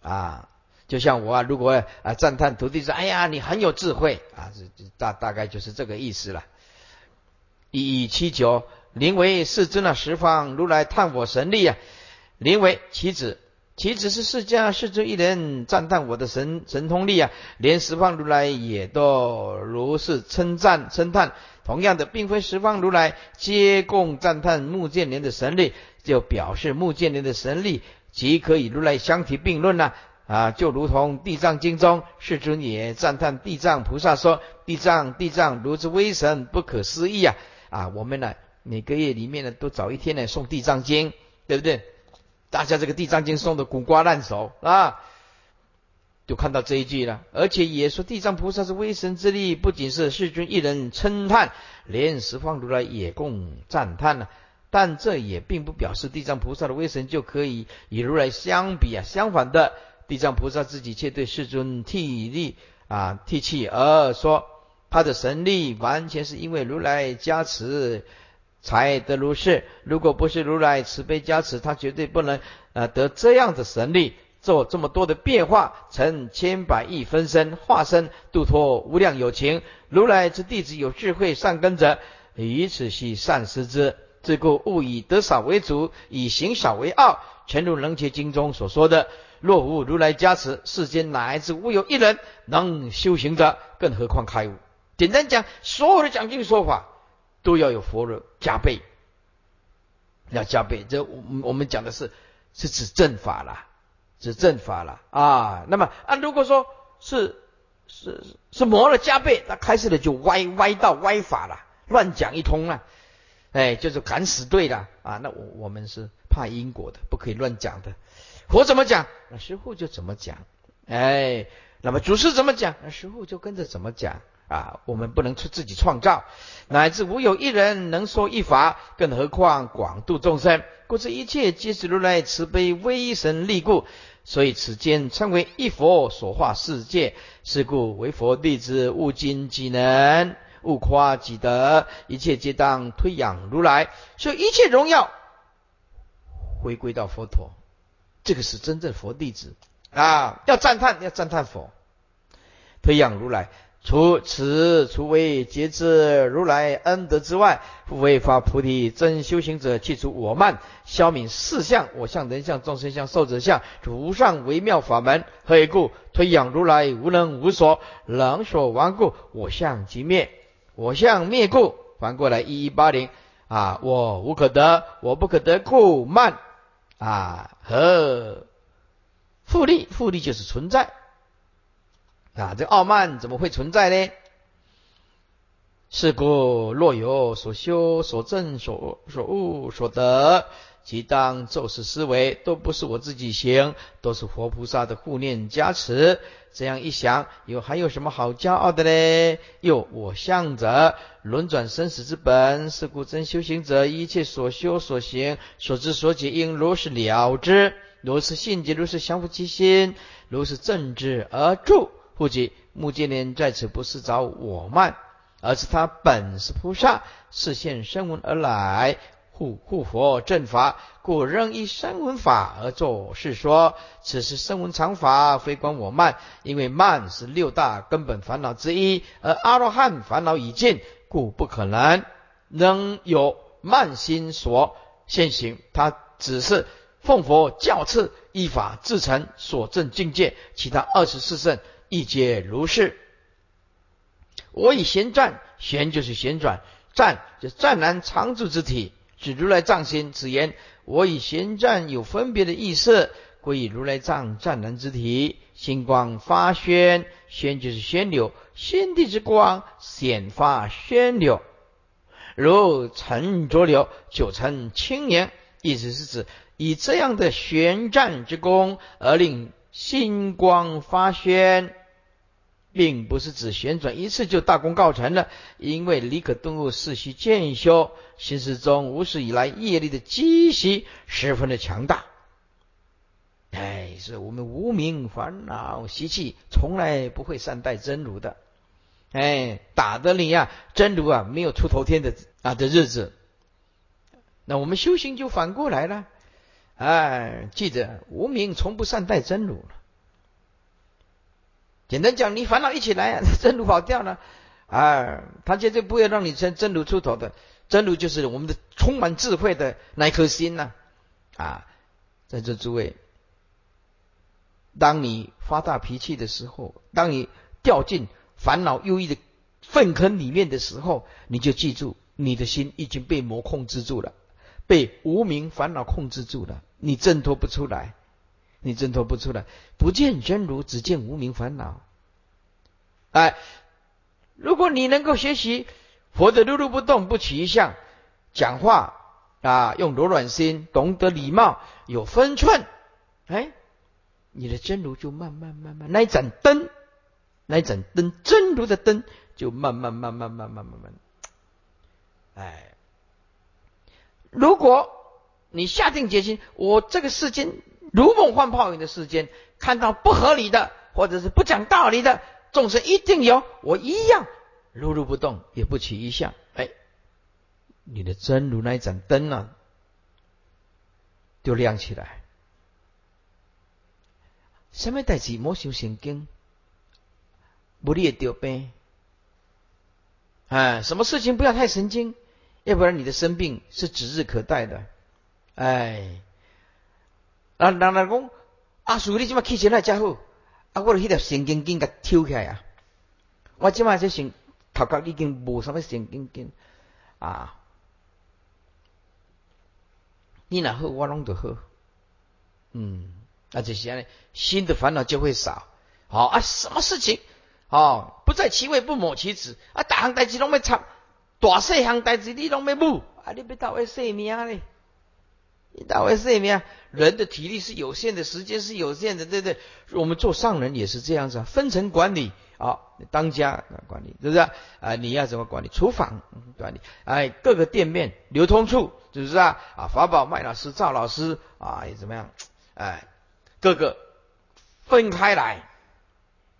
啊。就像我啊，如果啊赞叹徒弟说：“哎呀，你很有智慧啊！”这大大概就是这个意思了。一七九，灵为世尊的，十方如来探我神力啊。灵为其子，岂止是释迦世尊一人赞叹我的神神通力啊，连十方如来也都如是称赞称叹。同样的，并非十方如来皆共赞叹目犍连的神力，就表示目犍连的神力即可以如来相提并论呐。啊，就如同《地藏经》中世尊也赞叹地藏菩萨说：“地藏，地藏，如之威神，不可思议啊！”啊，我们呢每个月里面呢都找一天呢送《地藏经》，对不对？大家这个《地藏经》诵的滚瓜烂熟啊，就看到这一句了。而且也说地藏菩萨是威神之力，不仅是世尊一人称叹，连十方如来也共赞叹呢。但这也并不表示地藏菩萨的威神就可以与如来相比啊。相反的，地藏菩萨自己却对世尊替力啊替气，而说他的神力完全是因为如来加持。才得如是。如果不是如来慈悲加持，他绝对不能呃得这样的神力，做这么多的变化，成千百亿分身化身，度脱无量有情。如来之弟子有智慧善根者，以此系善施之。自故勿以得少为主，以行少为傲。全如《楞伽经》中所说的：若无如来加持，世间乃至无有一人能修行者，更何况开悟？简单讲，所有的讲经说法。都要有佛的加倍，要加倍。这我我们讲的是是指正法啦，指正法啦啊。那么啊，如果说是是是魔了加倍，那开始的就歪歪道歪法了，乱讲一通了，哎，就是敢死队了啊。那我我们是怕因果的，不可以乱讲的。佛怎么讲，那师傅就怎么讲。哎，那么祖师怎么讲，那师傅就跟着怎么讲。啊，我们不能出自己创造，乃至无有一人能说一法，更何况广度众生？故这一切皆是如来慈悲威神力故，所以此间称为一佛所化世界。是故为佛弟子，勿矜己能，勿夸己德，一切皆当推仰如来。所以一切荣耀回归到佛陀，这个是真正佛弟子啊！要赞叹，要赞叹佛，推仰如来。除此，除为节制如来恩德之外，复为发菩提真修行者，去除我慢，消泯四相：我相、人相、众生相、寿者相。如上微妙法门，何以故？推仰如来无能无所，能所顽固，我相即灭，我相灭故。翻过来一一八零啊，我无可得，我不可得故慢啊，和复利，复利就是存在。啊，这傲慢怎么会存在呢？是故若有所修、所证、所所悟、所得，即当咒是思维，都不是我自己行，都是活菩萨的护念加持。这样一想，有还有什么好骄傲的呢？又我向者轮转生死之本，是故真修行者一切所修所行、所知所解，应如是了之，如是信解，如是降伏其心，如是正之而住。不及目犍连在此不是找我慢，而是他本是菩萨，视现声闻而来护护佛正法，故仍依声闻法而作是说。此是声闻常法，非关我慢，因为慢是六大根本烦恼之一，而阿罗汉烦恼已尽，故不可能仍有慢心所现行。他只是奉佛教赐，依法自成所证境界，其他二十四圣。一皆如是。我以旋转，旋就是旋转，转就湛然常住之体，指如来藏心。此言我以旋转有分别的意思，归以如来藏湛然之体，星光发宣，宣就是宣流，先地之光显发宣流，如沉浊流，就成清年。意思是指以这样的旋转之功而令星光发宣。并不是指旋转一次就大功告成了，因为离可顿悟是需渐修，心识中无始以来业力的积习十分的强大。哎，是我们无名烦恼习气从来不会善待真如的。哎，打的你呀，真如啊没有出头天的啊的日子。那我们修行就反过来了。哎，记着无名从不善待真如了。简单讲，你烦恼一起来啊，真如跑掉了，啊，他绝对不会让你真真如出头的。真如就是我们的充满智慧的那颗心呐，啊，在这诸位，当你发大脾气的时候，当你掉进烦恼忧郁的粪坑里面的时候，你就记住，你的心已经被魔控制住了，被无名烦恼控制住了，你挣脱不出来。你挣脱不出来。不见真如，只见无名烦恼。哎，如果你能够学习佛的如如不动，不起一相，讲话啊，用柔软心，懂得礼貌，有分寸，哎，你的真如就慢慢慢慢，那一盏灯，那一盏灯，真如的灯，就慢慢慢慢慢慢慢慢，哎，如果你下定决心，我这个世间如梦幻泡影的世间，看到不合理的或者是不讲道理的众生一定有，我一样如如不动，也不起一相。哎，你的真如那一盏灯呢，就亮起来。什么代志莫修神经，不列丢呗。哎，什么事情不要太神经，要不然你的生病是指日可待的。哎，人人来讲，阿叔你即摆气色来真好，啊，我迄条神经筋甲抽起来啊！我即摆这神头壳已经无什么神经筋啊！你若好，我拢就好。嗯，啊就是安尼，新的烦恼就会少。好啊，什么事情？哦，不在其位，不谋其职啊！大项代志拢要插，大细项代志你拢要母啊！你要到位生命咧？你大为生命，人的体力是有限的，时间是有限的，对不对？我们做上人也是这样子啊，分层管理啊，当家管理，是不是啊？你要怎么管理？厨房管理，哎，各个店面、流通处，是不是啊？啊，法宝麦老师、赵老师啊，也怎么样？哎，各个分开来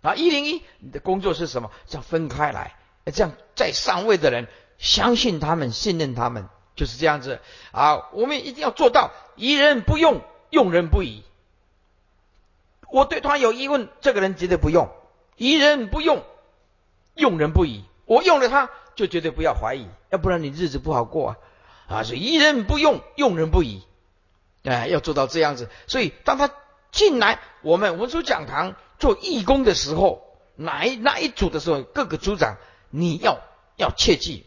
啊。一零一，你的工作是什么？叫分开来，这样在上位的人相信他们，信任他们。就是这样子啊！我们一定要做到疑人不用，用人不疑。我对他有疑问，这个人绝对不用；疑人不用，用人不疑。我用了他，就绝对不要怀疑，要不然你日子不好过啊！啊，所以疑人不用，用人不疑。哎，要做到这样子。所以当他进来我们文殊讲堂做义工的时候，哪一哪一组的时候，各个组长你要要切记。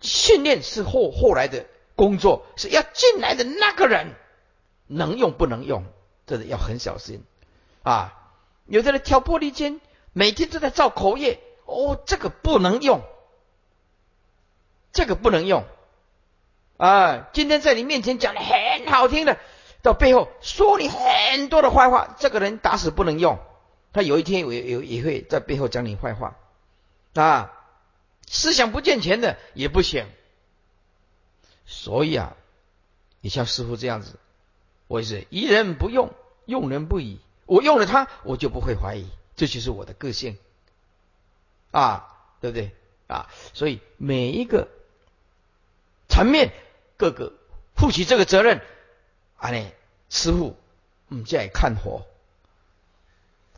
训练是后后来的工作，是要进来的那个人能用不能用，这个要很小心啊！有的人挑拨离间，每天都在造口业，哦，这个不能用，这个不能用啊！今天在你面前讲的很好听的，到背后说你很多的坏话，这个人打死不能用，他有一天也也也会在背后讲你坏话啊！思想不健全的也不行，所以啊，你像师傅这样子，我也是疑人不用，用人不疑。我用了他，我就不会怀疑，这就是我的个性啊，对不对啊？所以每一个层面，各个负起这个责任啊，呢，师傅，嗯，在看火，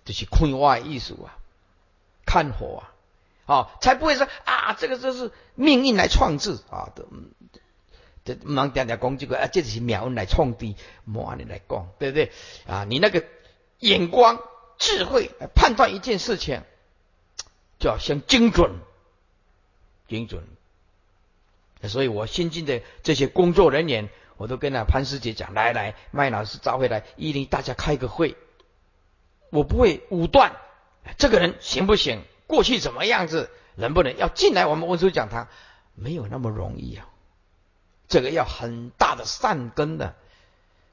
就是看外艺术啊，看火啊。哦，才不会说啊，这个就是命运来创制啊，都这唔能点点讲这个啊，这是妙运来创的，莫按你来讲，对不对啊？你那个眼光、智慧来判断一件事情，就要先精准、精准。所以我新进的这些工作人员，我都跟那潘师姐讲，来来，麦老师召回来，一零大家开个会，我不会武断，这个人行不行？过去怎么样子，能不能要进来我们文殊讲堂，没有那么容易啊！这个要很大的善根的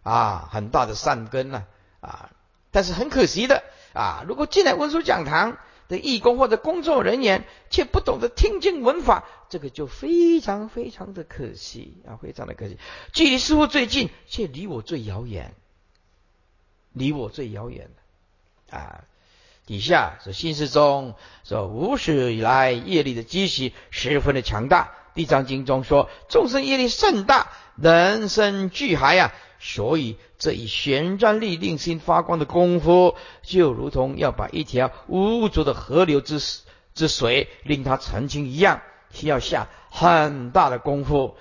啊，很大的善根呢啊！但是很可惜的啊，如果进来文殊讲堂的义工或者工作人员，却不懂得听经闻法，这个就非常非常的可惜啊，非常的可惜。距离师傅最近，却离我最遥远，离我最遥远的啊！底下是心事中说无始以来业力的积习十分的强大。地藏经中说众生业力甚大，人生巨海啊，所以这一旋转力令心发光的功夫，就如同要把一条污浊的河流之之水令它澄清一样，需要下很大的功夫，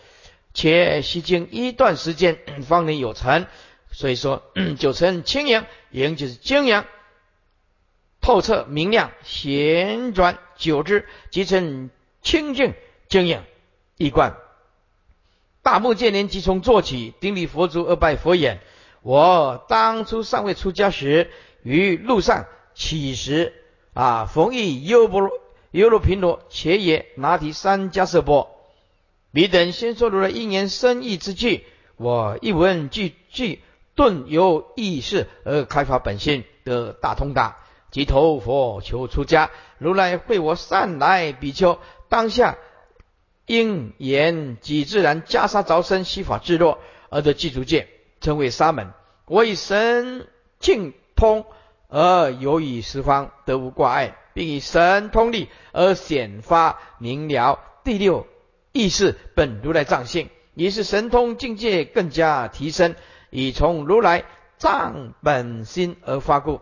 且需经一段时间方能有成。所以说九成清扬，也就是精阳。透彻明亮，旋转久之，即成清净晶莹一观。大目犍连即从坐起，顶礼佛足而拜佛言：“我当初尚未出家时，于路上乞食啊，逢遇优波优罗频罗且也拿提三迦舍波，彼等先说如来一言深意之句，我一闻句句顿由意识而开发本性得大通达，即头佛求出家，如来会我善来比丘，当下应言即自然袈裟着身，悉法自若，而得具足戒，称为沙门。我以神境通而有以十方得无挂碍，并以神通力而显发明了第六意识本如来藏性，也是神通境界更加提升，以从如来藏本心而发故。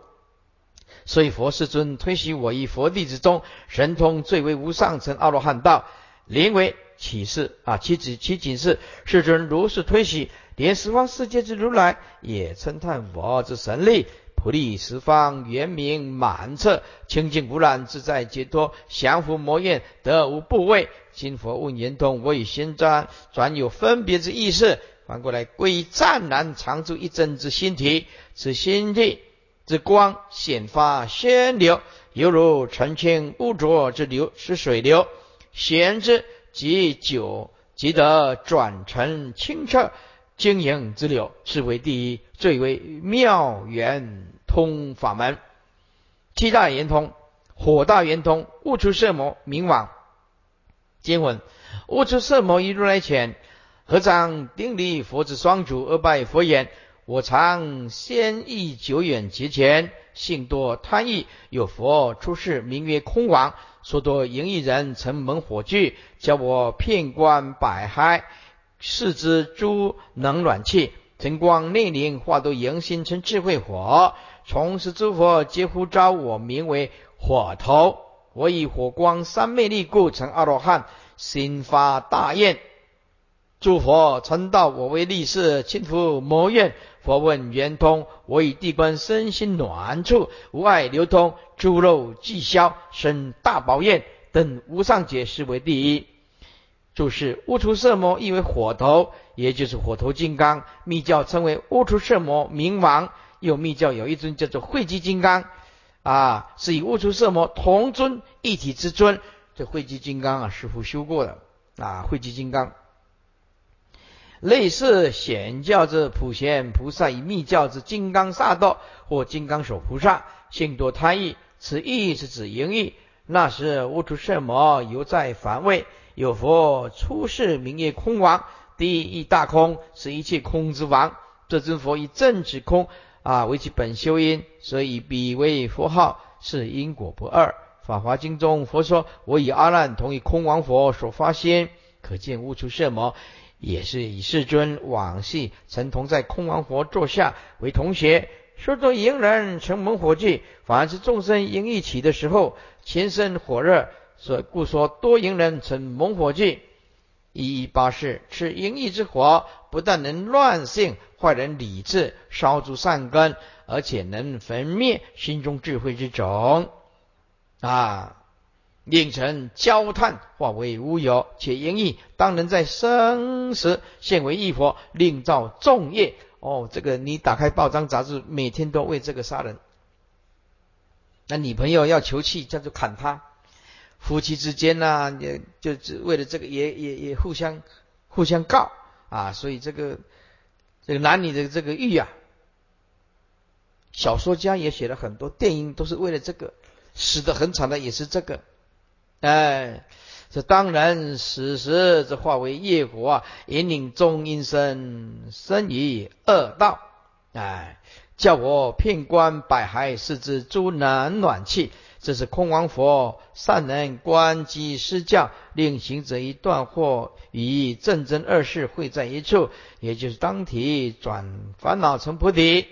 所以佛世尊推许我以佛弟子中神通最为无上乘阿罗汉道，名为启示啊，其子其仅是世尊如是推许。连十方世界之如来也称叹佛之神力，普利十方，圆明满彻，清净无染，自在解脱，降伏魔怨，得无部位。今佛问圆通，我以心专转有分别之意识，反过来归于湛然常住一真之心体，此心体之光显发仙流，犹如澄清污浊之流，是水流，显之即久，即得转成清澈。经营之流，是为第一，最为妙圆通法门。七大圆通，火大圆通，悟出色魔明王。经文：悟出色魔于如来前，合掌顶礼佛之双足，而拜佛言：我常先意久远劫前，性多贪欲，有佛出世，名曰空王，说多淫欲人，成猛火炬，教我遍观百海。视之诸能暖气，晨光内灵，化作迎心成智慧火。从此诸佛皆呼召我，名为火头。我以火光三昧力故，成阿罗汉，心发大愿。诸佛称道我为力士，轻浮魔怨。佛问圆通，我以地观身心暖处，无碍流通，诸肉既消，生大宝焰等无上解释为第一。注释：乌出色魔意为火头，也就是火头金刚。密教称为乌出色魔明王，又密教有一尊叫做慧基金刚，啊，是以乌出色魔同尊一体之尊。这慧基金刚啊，师傅修过的啊，慧基金刚。类似显教之普贤菩萨，以密教之金刚萨埵或金刚手菩萨，性多贪欲，此意是指淫欲。那时悟出圣魔犹在凡位。有佛出世，名曰空王，第一大空，是一切空之王。这尊佛以正指空啊为其本修因，所以彼为佛号，是因果不二。法华经中佛说：“我以阿难同以空王佛所发心，可见悟出圣魔，也是以世尊往昔曾同在空王佛座下为同学，说作迎人成猛火炬，凡是众生迎一起的时候，全身火热。”所以故说多淫人成猛火炬，一一八事，是淫欲之火，不但能乱性坏人理智，烧诸善根，而且能焚灭心中智慧之种啊，令成焦炭，化为乌有。且淫欲当人在生时现为异火，另造众业。哦，这个你打开报章杂志，每天都为这个杀人。那女朋友要求气，叫做砍他。夫妻之间呢，也就只为了这个，也也也互相互相告啊，所以这个这个男女的这个欲啊，小说家也写了很多，电影都是为了这个，死的很惨的也是这个，哎，这当然死时这化为业火啊，引领众阴身生于恶道，哎，叫我遍观百骸，是之诸能暖气。这是空王佛善能观机施教，令行者一断惑与正真二世会在一处，也就是当体转烦恼成菩提。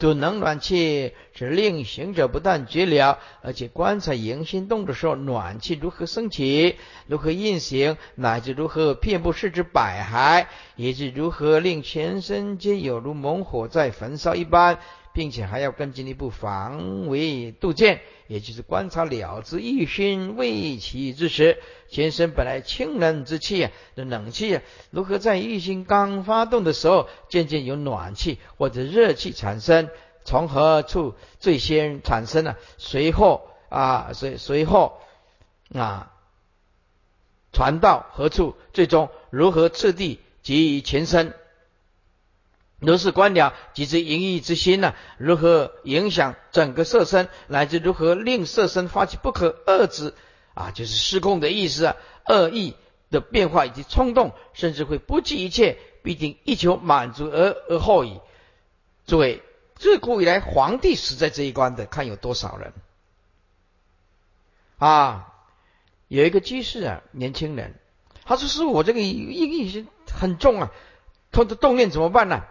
主能暖气，是令行者不但觉了，而且观察迎心动的时候，暖气如何升起，如何运行，乃至如何遍布四肢百骸，以及如何令全身皆有如猛火在焚烧一般。并且还要更进一步防微杜渐，也就是观察了之一心未起之时，全身本来清冷之气啊的冷气啊，如何在一心刚发动的时候，渐渐有暖气或者热气产生？从何处最先产生呢？随后啊，随随后啊，传到何处？最终如何次第及于全身？如是观了，即知淫欲之心呢？如何影响整个色身，乃至如何令色身发起不可遏制啊，就是失控的意思啊，恶意的变化以及冲动，甚至会不计一切，必定一求满足而而后已。诸位，自古以来，皇帝死在这一关的，看有多少人啊？有一个居士啊，年轻人，他说：“师傅，我这个意欲心很重啊，他的动念怎么办呢？”，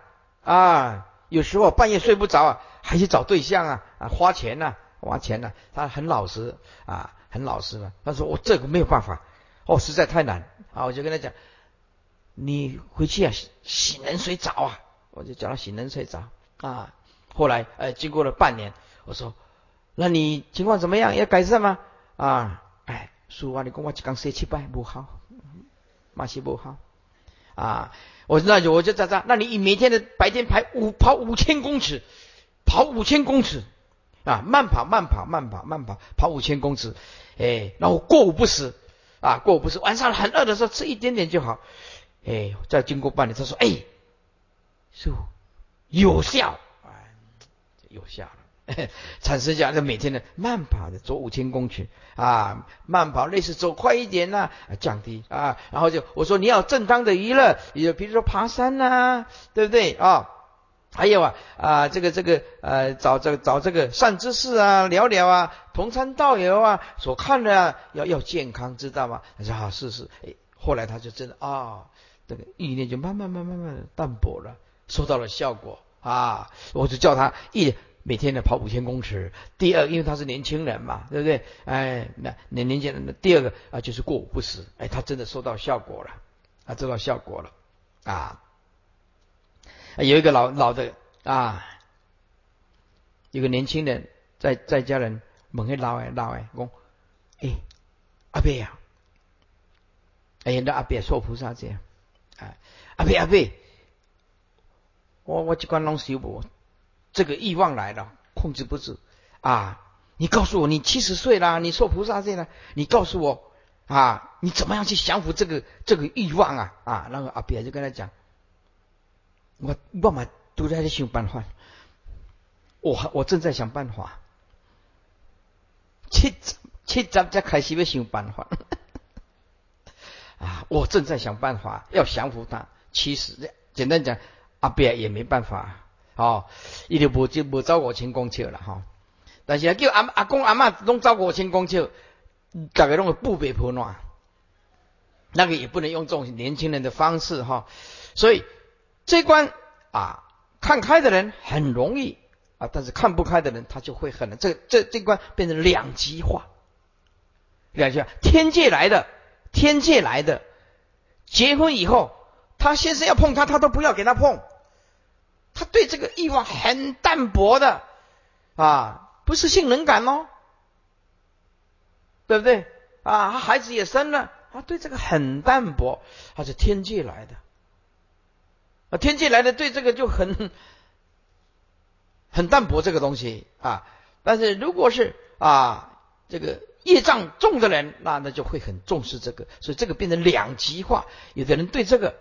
啊有时候半夜睡不着啊，还去找对象啊啊，花钱呐，花钱呐。他很老实啊，很老实嘛。他说我这个没有办法，哦，实在太难啊。我就跟他讲，你回去啊，洗冷水澡啊。我就叫他洗冷水澡啊。后来呃，经过了半年，我说，那你情况怎么样？要改善吗？啊，哎，叔啊，你跟我讲说七拜不好，马西不好啊。我那就我就在这，那你每天的白天跑五跑五千公尺，跑五千公尺啊，慢跑慢跑慢跑慢跑跑五千公尺，哎，然后过午不食啊，过午不食，晚上很饿的时候吃一点点就好，哎，再经过半年，他说，哎，是有效，哎，有效。产生下，这每天的慢跑的走五千公尺啊，慢跑类似走快一点呐，降低啊，然后就我说你要正当的娱乐，也比如说爬山呐，对不对啊？还有啊啊，这个这个呃，找这个找这个善知识啊，聊聊啊，同参道友啊，所看的要要健康，知道吗？他说啊，是是，哎，后来他就真的啊，这个意念就慢慢慢慢慢淡薄了，收到了效果啊，我就叫他一。每天呢跑五千公尺。第二，因为他是年轻人嘛，对不对？哎，那年年轻人。第二个啊，就是过午不食。哎，他真的收到效果了，啊，收到效果了啊。有一个老老的啊，有个年轻人在在家人问个老哎老哎讲，哎阿伯呀，哎那阿伯说菩萨这样，啊阿伯阿伯，我我这关拢修不。这个欲望来了，控制不住啊！你告诉我，你七十岁了，你受菩萨戒了，你告诉我啊，你怎么样去降服这个这个欲望啊？啊，那个阿别就跟他讲，我我嘛都在想办法，我我正在想办法，七七十才开始要想办法 啊！我正在想办法要降服他，其实简单讲，阿别也没办法。哦，伊就无就无走五千公尺了哈。但是叫阿阿公阿妈拢走五千公尺，大概拢会不被破乱。那个也不能用这种年轻人的方式哈。所以这关啊，看开的人很容易啊，但是看不开的人他就会很难。这这这关变成两极化，两极化。天界来的，天界来的，结婚以后，他先生要碰他，他都不要给他碰。他对这个欲望很淡薄的啊，不是性能感哦，对不对啊？他孩子也生了，他对这个很淡薄，他是天界来的啊，天界来的对这个就很很淡薄这个东西啊。但是如果是啊这个业障重的人，那那就会很重视这个，所以这个变成两极化。有的人对这个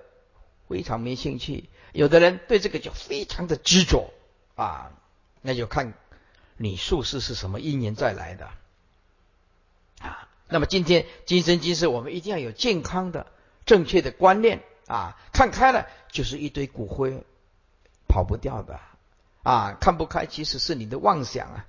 非常没兴趣。有的人对这个就非常的执着啊，那就看你术士是什么因缘再来的啊。那么今天今生今世，我们一定要有健康的、正确的观念啊。看开了就是一堆骨灰，跑不掉的啊。看不开其实是你的妄想啊